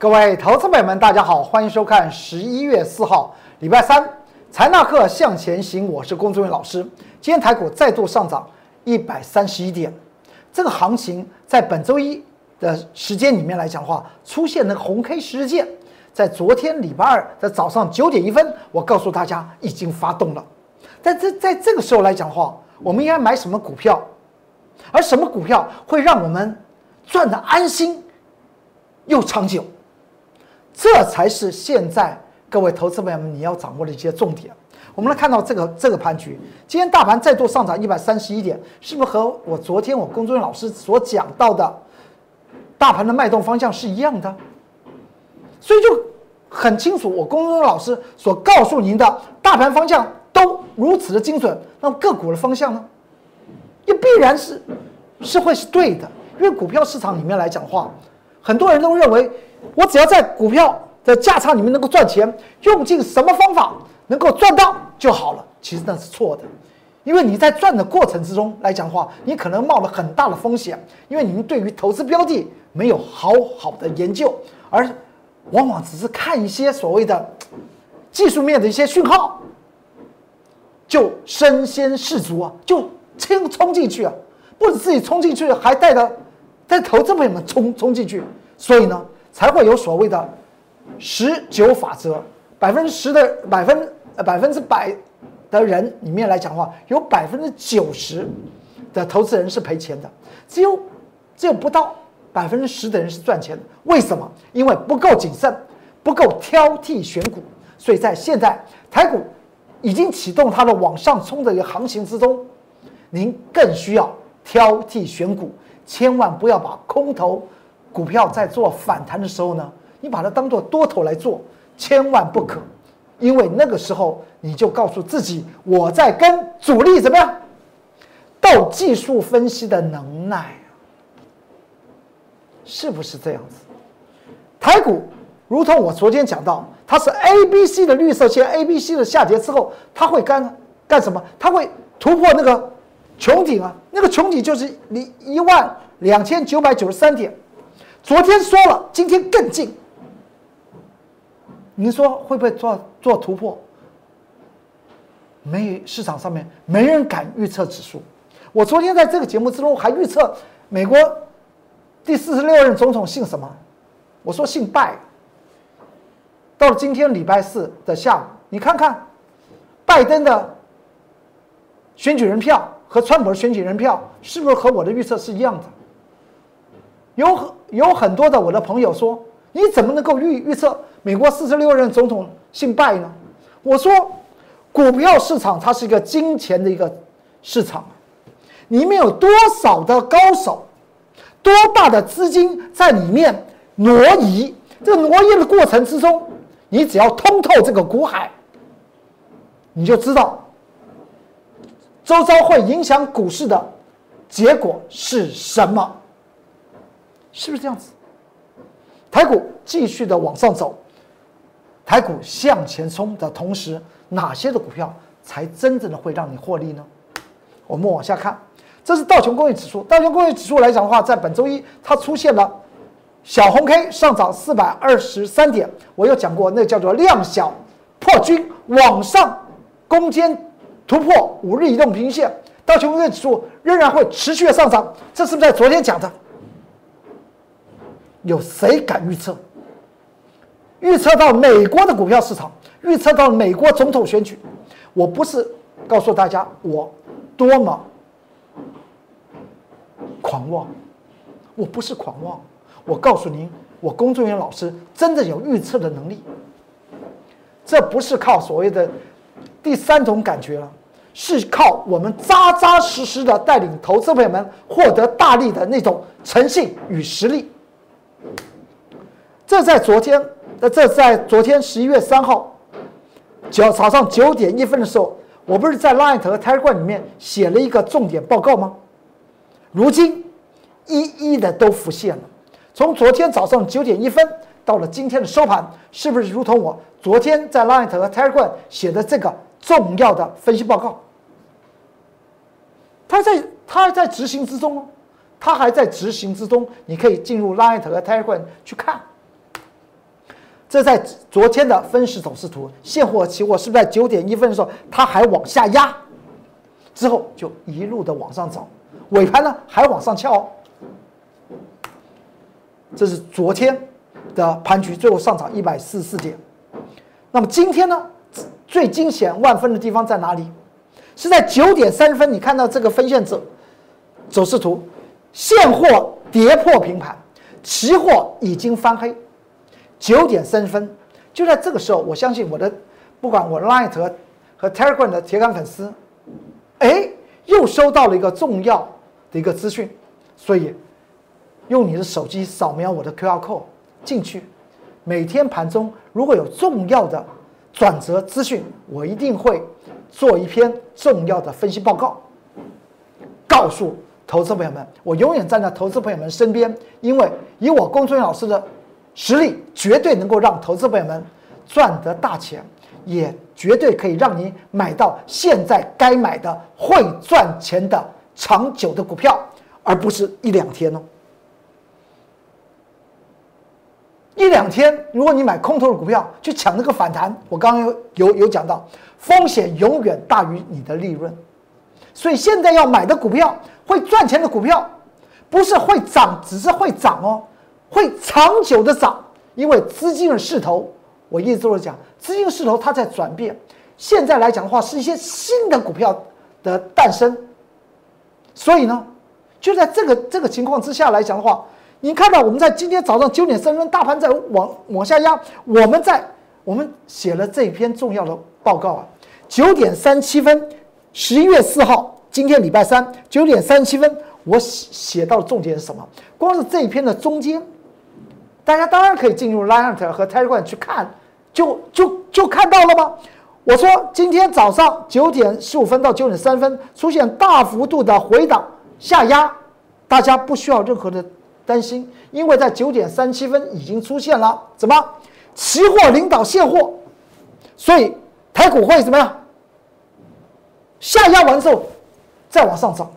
各位投资朋友们，大家好，欢迎收看十一月四号礼拜三财纳课向前行，我是龚志伟老师。今天台股再度上涨一百三十一点，这个行情在本周一的时间里面来讲的话，出现那个红 K 十日线，在昨天礼拜二的早上九点一分，我告诉大家已经发动了。但这在这个时候来讲的话，我们应该买什么股票？而什么股票会让我们赚的安心又长久？这才是现在各位投资朋友们你要掌握的一些重点。我们来看到这个这个盘局，今天大盘再度上涨一百三十一点，是不是和我昨天我工作人员老师所讲到的大盘的脉动方向是一样的？所以就很清楚，我工作人员老师所告诉您的大盘方向都如此的精准，那么个股的方向呢，也必然是是会是对的，因为股票市场里面来讲话，很多人都认为。我只要在股票的价差里面能够赚钱，用尽什么方法能够赚到就好了。其实那是错的，因为你在赚的过程之中来讲的话，你可能冒了很大的风险，因为你们对于投资标的没有好好的研究，而往往只是看一些所谓的技术面的一些讯号，就身先士卒啊，就冲冲进去啊，不止自己冲进去，还带着带投资朋友们冲冲进去，所以呢。才会有所谓的十九法则，百分之十的百分呃百分之百的人里面来讲的话，有百分之九十的投资人是赔钱的，只有只有不到百分之十的人是赚钱的。为什么？因为不够谨慎，不够挑剔选股。所以在现在台股已经启动它的往上冲的一个行情之中，您更需要挑剔选股，千万不要把空头。股票在做反弹的时候呢，你把它当做多头来做，千万不可，因为那个时候你就告诉自己，我在跟主力怎么样斗技术分析的能耐，是不是这样子？台股如同我昨天讲到，它是 A、B、C 的绿色线，A、B、C 的下跌之后，它会干干什么？它会突破那个穹顶啊，那个穹顶就是离一万两千九百九十三点。昨天说了，今天更近。您说会不会做做突破？没，市场上面没人敢预测指数。我昨天在这个节目之中还预测美国第四十六任总统姓什么？我说姓拜。到了今天礼拜四的下午，你看看拜登的选举人票和川普的选举人票是不是和我的预测是一样的？有有很多的我的朋友说，你怎么能够预预测美国四十六任总统姓拜呢？我说，股票市场它是一个金钱的一个市场，里面有多少的高手，多大的资金在里面挪移？这个挪移的过程之中，你只要通透这个股海，你就知道周遭会影响股市的结果是什么。是不是这样子？台股继续的往上走，台股向前冲的同时，哪些的股票才真正的会让你获利呢？我们往下看，这是道琼工业指数。道琼工业指数来讲的话，在本周一它出现了小红 K 上涨四百二十三点。我有讲过，那叫做量小破均，往上攻坚突破五日移动平均线，道琼工业指数仍然会持续的上涨。这是不是在昨天讲的？有谁敢预测？预测到美国的股票市场，预测到美国总统选举，我不是告诉大家我多么狂妄，我不是狂妄，我告诉您，我工作人员老师真的有预测的能力。这不是靠所谓的第三种感觉了，是靠我们扎扎实实的带领投资朋友们获得大利的那种诚信与实力。这在昨天，那这在昨天十一月三号，九早上九点一分的时候，我不是在 Line 和 Telegram 里面写了一个重点报告吗？如今一一的都浮现了。从昨天早上九点一分到了今天的收盘，是不是如同我昨天在 Line 和 Telegram 写的这个重要的分析报告？他在他在执行之中哦。它还在执行之中，你可以进入 Line 和 Telegram 去看。这在昨天的分时走势图，现货、期货是不是在九点一分的时候它还往下压，之后就一路的往上走，尾盘呢还往上翘。这是昨天的盘局，最后上涨一百四十四点。那么今天呢，最惊险万分的地方在哪里？是在九点三十分，你看到这个分线走走势图，现货跌破平盘，期货已经翻黑。九点三十分，就在这个时候，我相信我的，不管我 Line 和和 Telegram 的铁杆粉丝，哎，又收到了一个重要的一个资讯，所以用你的手机扫描我的 QR code 进去，每天盘中如果有重要的转折资讯，我一定会做一篇重要的分析报告，告诉投资朋友们，我永远站在投资朋友们身边，因为以我龚春老师的。实力绝对能够让投资朋友们赚得大钱，也绝对可以让你买到现在该买的会赚钱的长久的股票，而不是一两天哦。一两天，如果你买空头的股票去抢那个反弹，我刚刚有有有讲到，风险永远大于你的利润，所以现在要买的股票会赚钱的股票，不是会涨，只是会涨哦。会长久的涨，因为资金的势头，我一直都是讲，资金的势头它在转变。现在来讲的话，是一些新的股票的诞生。所以呢，就在这个这个情况之下来讲的话，你看到我们在今天早上九点三分，大盘在往往下压，我们在我们写了这篇重要的报告啊，九点三七分，十一月四号，今天礼拜三，九点三七分，我写写到的重点是什么？光是这一篇的中间。大家当然可以进入 Line 和 Telegram 去看，就就就看到了吗？我说今天早上九点十五分到九点三分出现大幅度的回档下压，大家不需要任何的担心，因为在九点三七分已经出现了怎么期货领导现货，所以台股会怎么样？下压完之后再往上涨。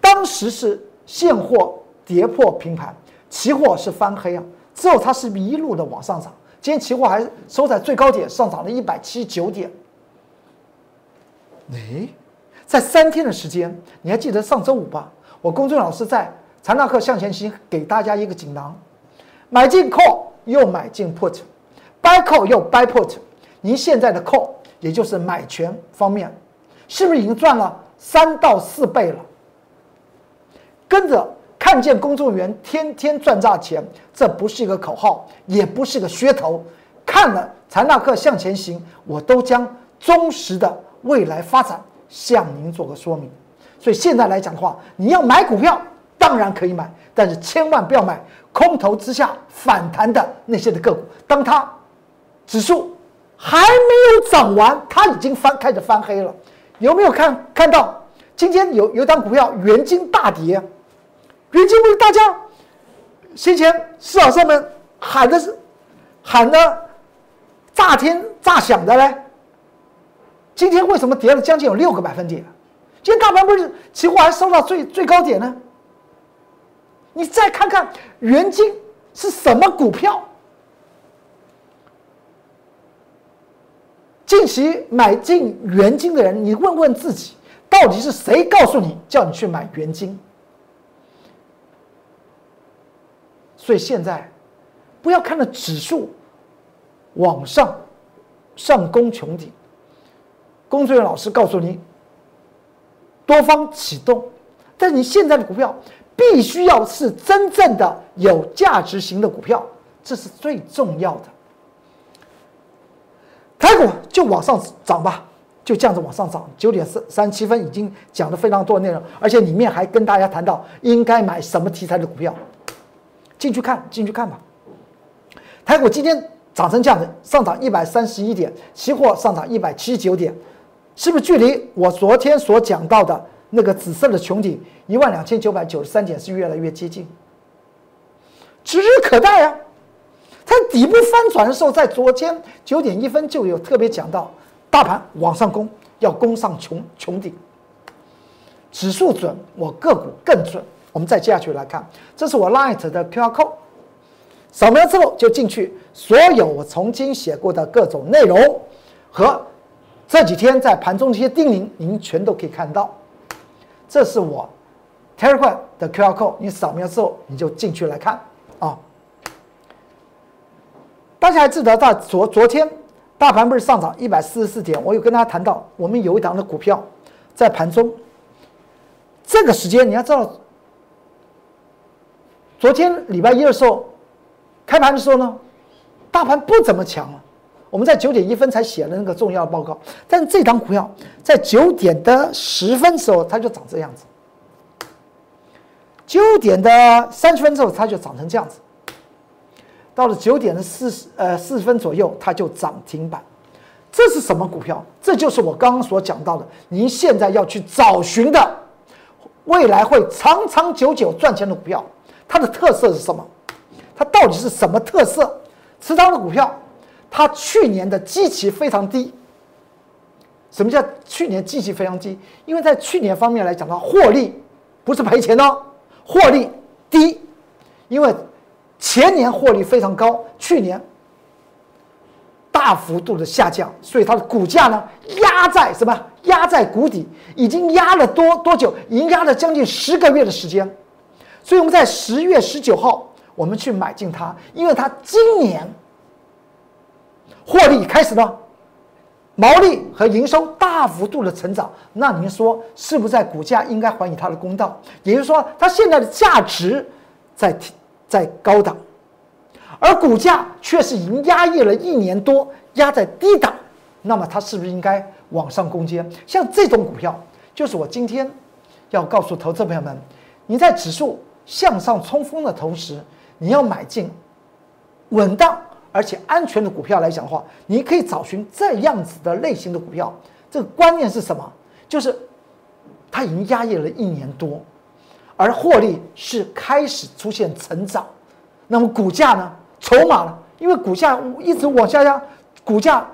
当时是现货跌破平盘。期货是翻黑啊，之后它是一路的往上涨。今天期货还收在最高点，上涨了一百七十九点。哎，在三天的时间，你还记得上周五吧？我公众老师在财纳克向前行给大家一个锦囊：买进 call 又买进 put，buy call 又 buy put。您现在的 call 也就是买权方面，是不是已经赚了三到四倍了？跟着。看见公众员天天赚大钱，这不是一个口号，也不是个噱头。看了财纳克向前行，我都将忠实的未来发展向您做个说明。所以现在来讲的话，你要买股票，当然可以买，但是千万不要买空头之下反弹的那些的个股。当它指数还没有涨完，它已经翻开始翻黑了。有没有看看到今天有有档股票元金大跌？元金不是大家先前市场上面喊的是喊的炸天炸响的嘞，今天为什么跌了将近有六个百分点？今天大盘不是期货还收到最最高点呢？你再看看元金是什么股票？近期买进元金的人，你问问自己，到底是谁告诉你叫你去买元金？所以现在，不要看着指数往上上攻穹顶。工作人员老师告诉你，多方启动，但你现在的股票必须要是真正的有价值型的股票，这是最重要的。台股就往上涨吧，就这样子往上涨。九点三三七分已经讲了非常多的内容，而且里面还跟大家谈到应该买什么题材的股票。进去看，进去看吧。台股今天涨成这样子，上涨一百三十一点，期货上涨一百七十九点，是不是距离我昨天所讲到的那个紫色的穹顶一万两千九百九十三点是越来越接近？指日可待啊！它底部翻转的时候，在昨天九点一分就有特别讲到，大盘往上攻，要攻上穹穹顶。指数准，我个股更准。我们再接下去来看，这是我 Light 的 QR code，扫描之后就进去，所有我曾经写过的各种内容和这几天在盘中这些叮咛，您全都可以看到。这是我，Terra 的 QR code，你扫描之后你就进去来看啊。大家还记得在昨昨天大盘不是上涨一百四十四点？我有跟大家谈到，我们有一档的股票在盘中这个时间，你要知道，昨天礼拜一的时候开盘的时候呢，大盘不怎么强啊。我们在九点一分才写了那个重要报告，但这张股票在九点的十分时候，它就长这样子；九点的三十分之后，它就长成这样子；到了九点的四十呃四十分左右，它就涨停板。这是什么股票？这就是我刚刚所讲到的，您现在要去找寻的未来会长长久久赚钱的股票。它的特色是什么？它到底是什么特色？持仓的股票。它去年的基期非常低。什么叫去年基期非常低？因为在去年方面来讲的话，获利不是赔钱哦，获利低。因为前年获利非常高，去年大幅度的下降，所以它的股价呢压在什么？压在谷底，已经压了多多久？已经压了将近十个月的时间。所以我们在十月十九号，我们去买进它，因为它今年。获利开始了，毛利和营收大幅度的成长，那您说是不是在股价应该还以它的公道？也就是说，它现在的价值在在高档，而股价却是已经压抑了一年多，压在低档，那么它是不是应该往上攻坚？像这种股票，就是我今天要告诉投资朋友们，你在指数向上冲锋的同时，你要买进稳当。而且安全的股票来讲的话，你可以找寻这样子的类型的股票。这个观念是什么？就是它已经压抑了一年多，而获利是开始出现成长。那么股价呢？筹码呢？因为股价一直往下压，股价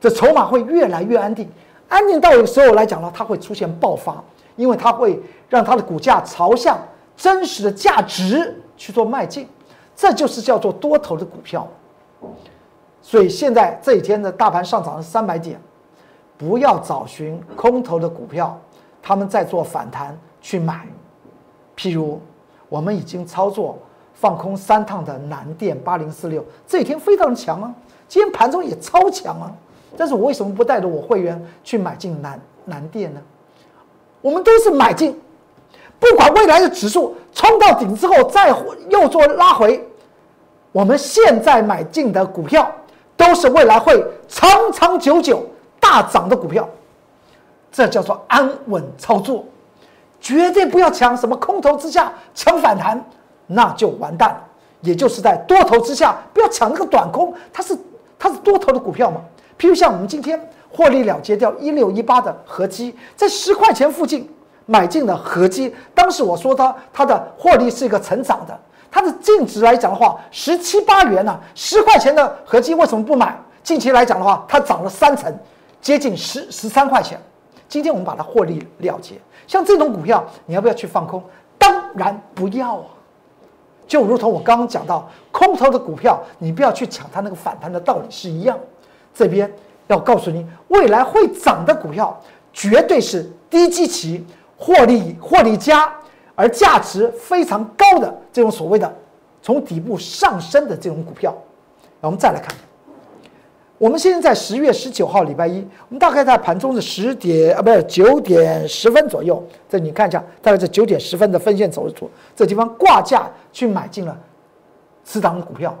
的筹码会越来越安定。安定到有时候来讲呢，它会出现爆发，因为它会让它的股价朝向真实的价值去做迈进。这就是叫做多头的股票。所以现在这几天的大盘上涨了三百点，不要找寻空头的股票，他们在做反弹去买。譬如我们已经操作放空三趟的南电八零四六，这几天非常强啊，今天盘中也超强啊。但是我为什么不带着我会员去买进南南电呢？我们都是买进，不管未来的指数冲到顶之后再又做拉回。我们现在买进的股票，都是未来会长长久久大涨的股票，这叫做安稳操作，绝对不要抢什么空头之下抢反弹，那就完蛋了。也就是在多头之下，不要抢那个短空，它是它是多头的股票嘛。譬如像我们今天获利了结掉一六一八的合基，在十块钱附近买进的合基，当时我说它它的获利是一个成长的。它的净值来讲的话，十七八元呢，十块钱的合金为什么不买？近期来讲的话，它涨了三成，接近十十三块钱。今天我们把它获利了结，像这种股票，你要不要去放空？当然不要啊！就如同我刚刚讲到，空头的股票，你不要去抢它那个反弹的道理是一样。这边要告诉你，未来会涨的股票，绝对是低基期、获利获利佳。而价值非常高的这种所谓的从底部上升的这种股票，我们再来看，我们现在在十月十九号礼拜一，我们大概在盘中的十点啊，不是九点十分左右，这你看一下，大概在九点十分的分线走图，这地方挂价去买进了此档股票，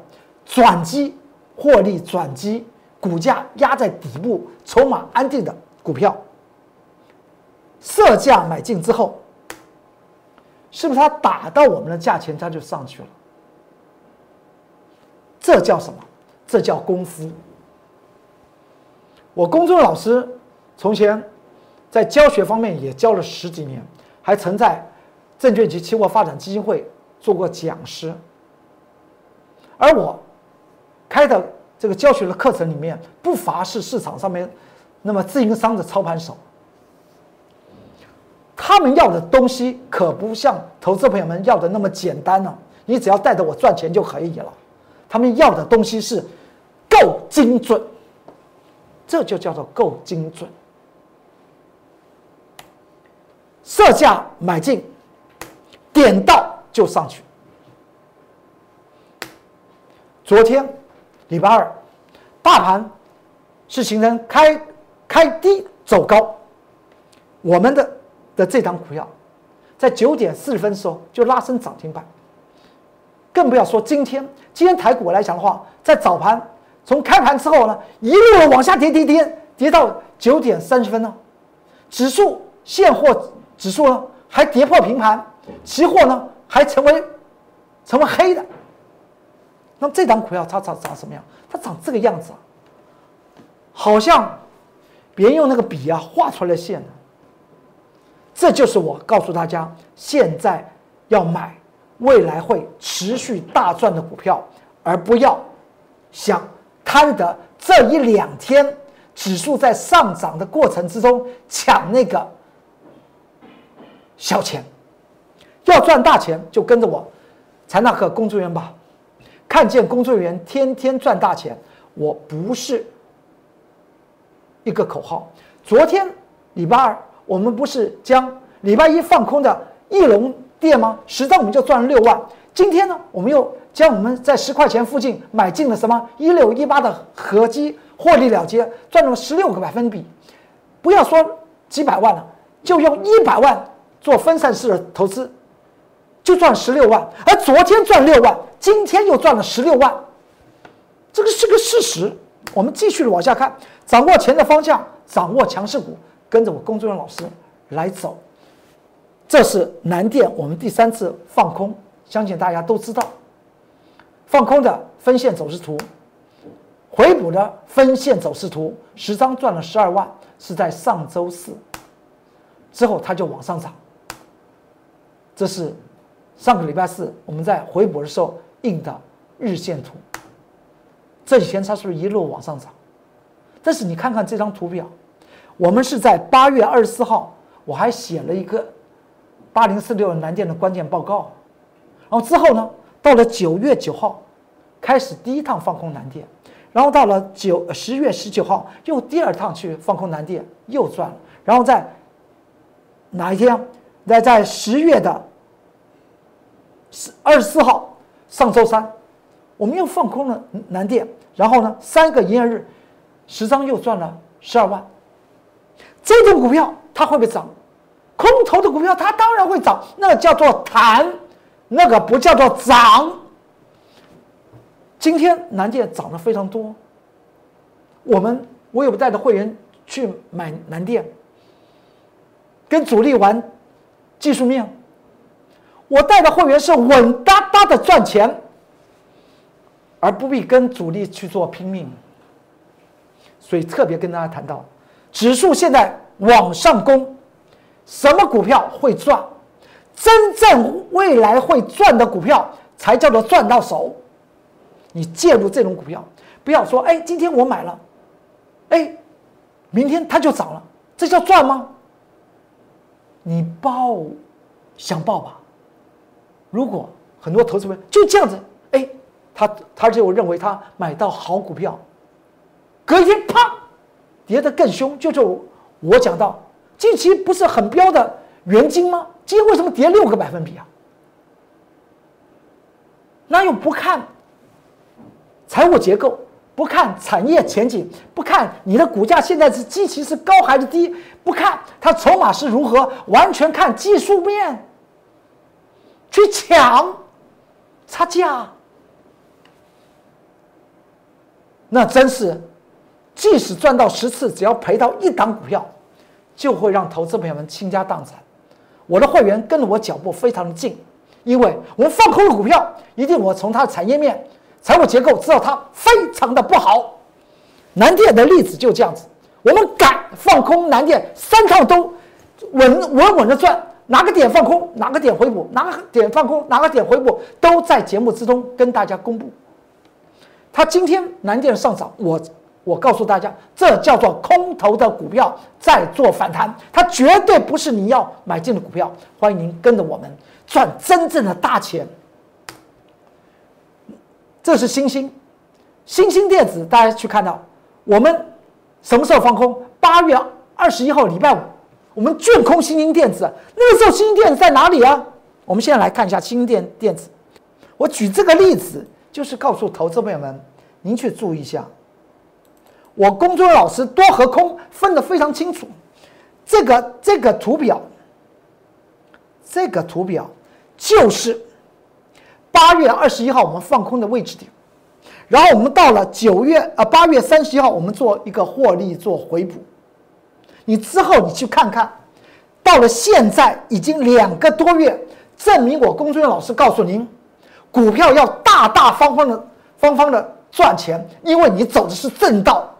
转机获利转机，股价压在底部，筹码安定的股票，设价买进之后。是不是它打到我们的价钱，它就上去了？这叫什么？这叫功夫。我公众老师从前在教学方面也教了十几年，还曾在证券及期货发展基金会做过讲师。而我开的这个教学的课程里面，不乏是市场上面那么自营商的操盘手。他们要的东西可不像投资朋友们要的那么简单呢。你只要带着我赚钱就可以了。他们要的东西是够精准，这就叫做够精准。设价买进，点到就上去。昨天礼拜二，大盘是形成开开低走高，我们的的这档股票在九点四十分的时候就拉升涨停板，更不要说今天，今天台股来讲的话，在早盘从开盘之后呢，一路往下跌跌跌，跌到九点三十分呢，指数现货。指数呢还跌破平盘，期货呢还成为成为黑的。那么这档股票它长长什么样？它长这个样子啊，好像别人用那个笔啊画出来的线。这就是我告诉大家，现在要买未来会持续大赚的股票，而不要想贪得这一两天指数在上涨的过程之中抢那个。小钱，要赚大钱就跟着我，财纳克工作人员吧。看见工作人员天天赚大钱，我不是一个口号。昨天礼拜二，我们不是将礼拜一放空的翼龙店吗？十张我们就赚了六万。今天呢，我们又将我们在十块钱附近买进了什么一六一八的合基获利了结，赚了十六个百分比。不要说几百万了，就用一百万。做分散式的投资，就赚十六万，而昨天赚六万，今天又赚了十六万，这个是个事实。我们继续往下看，掌握钱的方向，掌握强势股，跟着我工作人员老师来走。这是南电，我们第三次放空，相信大家都知道。放空的分线走势图，回补的分线走势图，十张赚了十二万，是在上周四之后，它就往上涨。这是上个礼拜四我们在回补的时候印的日线图。这几天它是不是一路往上涨？但是你看看这张图表，我们是在八月二十四号，我还写了一个八零四六南电的关键报告。然后之后呢，到了九月九号开始第一趟放空南电，然后到了九十月十九号又第二趟去放空南电，又赚了。然后在哪一天？在在十月的十二十四号，上周三，我们又放空了南电，然后呢，三个营业日，十张又赚了十二万。这种股票它会不会涨？空头的股票它当然会涨，那叫做弹，那个不叫做涨。今天南电涨得非常多，我们我有带着会员去买南电，跟主力玩。技术面，我带的会员是稳哒哒的赚钱，而不必跟主力去做拼命。所以特别跟大家谈到，指数现在往上攻，什么股票会赚？真正未来会赚的股票才叫做赚到手。你介入这种股票，不要说哎，今天我买了，哎，明天它就涨了，这叫赚吗？你报，想报吧。如果很多投资人就这样子，哎，他他就认为他买到好股票，隔一天啪，跌得更凶。就就我讲到，近期不是很标的元金吗？今天为什么跌六个百分比啊？那又不看财务结构。不看产业前景，不看你的股价现在是基期是高还是低，不看它筹码是如何，完全看技术面，去抢差价，那真是，即使赚到十次，只要赔到一档股票，就会让投资朋友们倾家荡产。我的会员跟着我脚步非常的近，因为我们放空的股票，一定我从它的产业面。财务结构知道它非常的不好，南电的例子就这样子，我们敢放空南电，三趟都稳稳稳的赚，哪个点放空，哪个点回补，哪个点放空，哪个点回补，都在节目之中跟大家公布。它今天南电上涨，我我告诉大家，这叫做空头的股票在做反弹，它绝对不是你要买进的股票。欢迎您跟着我们赚真正的大钱。这是星星，星星电子，大家去看到我们什么时候放空？八月二十一号礼拜五，我们卷空星星电子，那个时候星星电子在哪里啊？我们现在来看一下星电电子。我举这个例子，就是告诉投资朋友们，您去注意一下。我公众老师多和空分得非常清楚。这个这个图表，这个图表就是八月二十一号我们放空的位置点，然后我们到了九月啊八月三十一号，我们做一个获利做回补。你之后你去看看，到了现在已经两个多月，证明我公众老师告诉您，股票要大大方方的方方的赚钱，因为你走的是正道。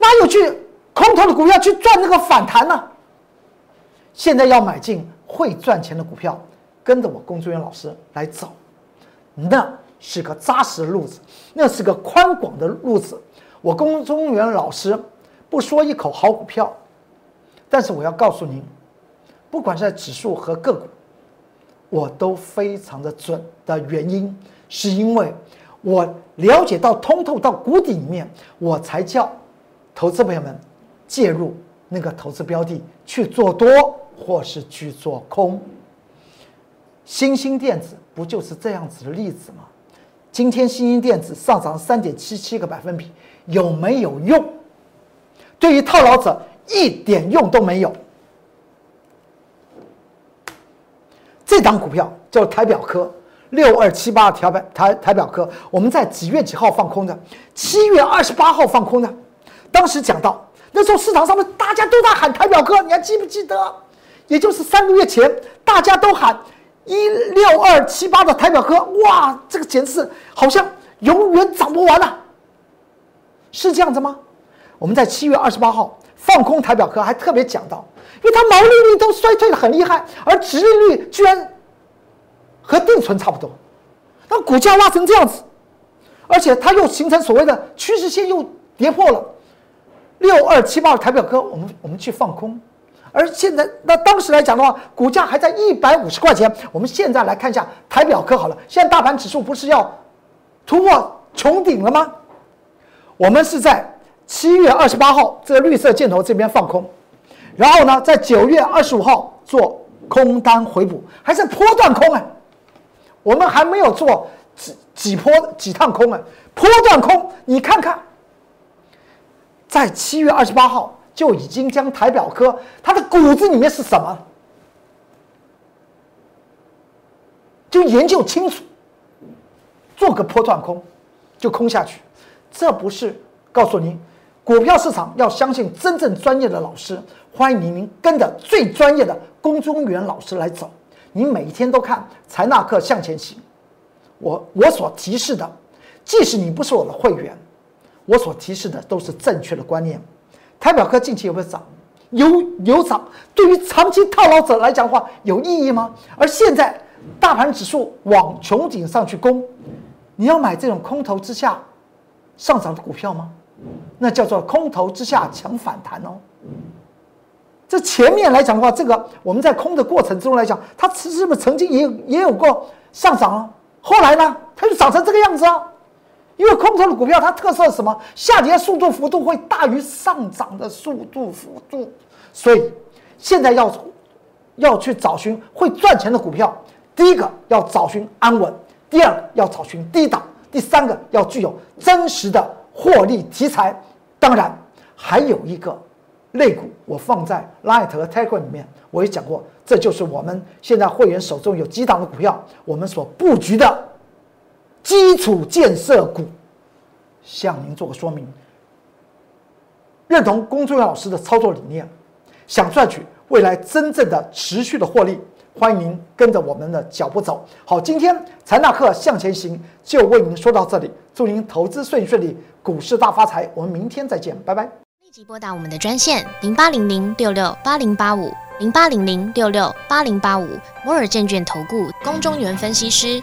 哪有去空头的股票去赚那个反弹呢？现在要买进会赚钱的股票，跟着我龚志远老师来走，那是个扎实的路子，那是个宽广的路子。我龚中原老师不说一口好股票，但是我要告诉您，不管是在指数和个股，我都非常的准的原因，是因为我了解到通透到谷底里面，我才叫。投资朋友们，介入那个投资标的去做多，或是去做空。新兴电子不就是这样子的例子吗？今天新兴电子上涨三点七七个百分比，有没有用？对于套牢者一点用都没有。这档股票叫台表科六二七八台表台台表科，我们在几月几号放空的？七月二十八号放空的。当时讲到那时候市场上面大家都在喊台表哥，你还记不记得？也就是三个月前，大家都喊一六二七八的台表哥，哇，这个简直是好像永远涨不完了，是这样子吗？我们在七月二十八号放空台表哥，还特别讲到，因为它毛利率都衰退的很厉害，而殖利率居然和定存差不多，那股价拉成这样子，而且它又形成所谓的趋势线又跌破了。六二七八的台表科，我们我们去放空，而现在那当时来讲的话，股价还在一百五十块钱。我们现在来看一下台表科好了，现在大盘指数不是要突破穹顶了吗？我们是在七月二十八号这个绿色箭头这边放空，然后呢，在九月二十五号做空单回补，还是波段空啊？我们还没有做几几波几趟空啊？波段空，你看看。在七月二十八号就已经将台表科它的骨子里面是什么，就研究清楚，做个波段空，就空下去。这不是告诉您，股票市场要相信真正专业的老师。欢迎您跟着最专业的龚中原老师来走。你每一天都看财纳课向前行，我我所提示的，即使你不是我的会员。我所提示的都是正确的观念。台表科近期有没有涨？有有涨。对于长期套牢者来讲的话，有意义吗？而现在大盘指数往穹顶上去攻，你要买这种空头之下上涨的股票吗？那叫做空头之下抢反弹哦。这前面来讲的话，这个我们在空的过程中来讲，它是不是曾经也也有过上涨啊？后来呢，它就涨成这个样子啊？因为空头的股票，它特色是什么？下跌速度幅度会大于上涨的速度幅度，所以现在要要去找寻会赚钱的股票。第一个要找寻安稳，第二个要找寻低档，第三个要具有真实的获利题材。当然，还有一个类股，我放在 Light 和 t e g r 里面，我也讲过，这就是我们现在会员手中有几档的股票，我们所布局的。基础建设股，向您做个说明。认同龚忠元老师的操作理念，想赚取未来真正的持续的获利，欢迎您跟着我们的脚步走。好，今天财纳克向前行就为您说到这里，祝您投资顺顺利，股市大发财。我们明天再见，拜拜。立即拨打我们的专线零八零零六六八零八五零八零零六六八零八五摩尔证券投顾龚中原分析师。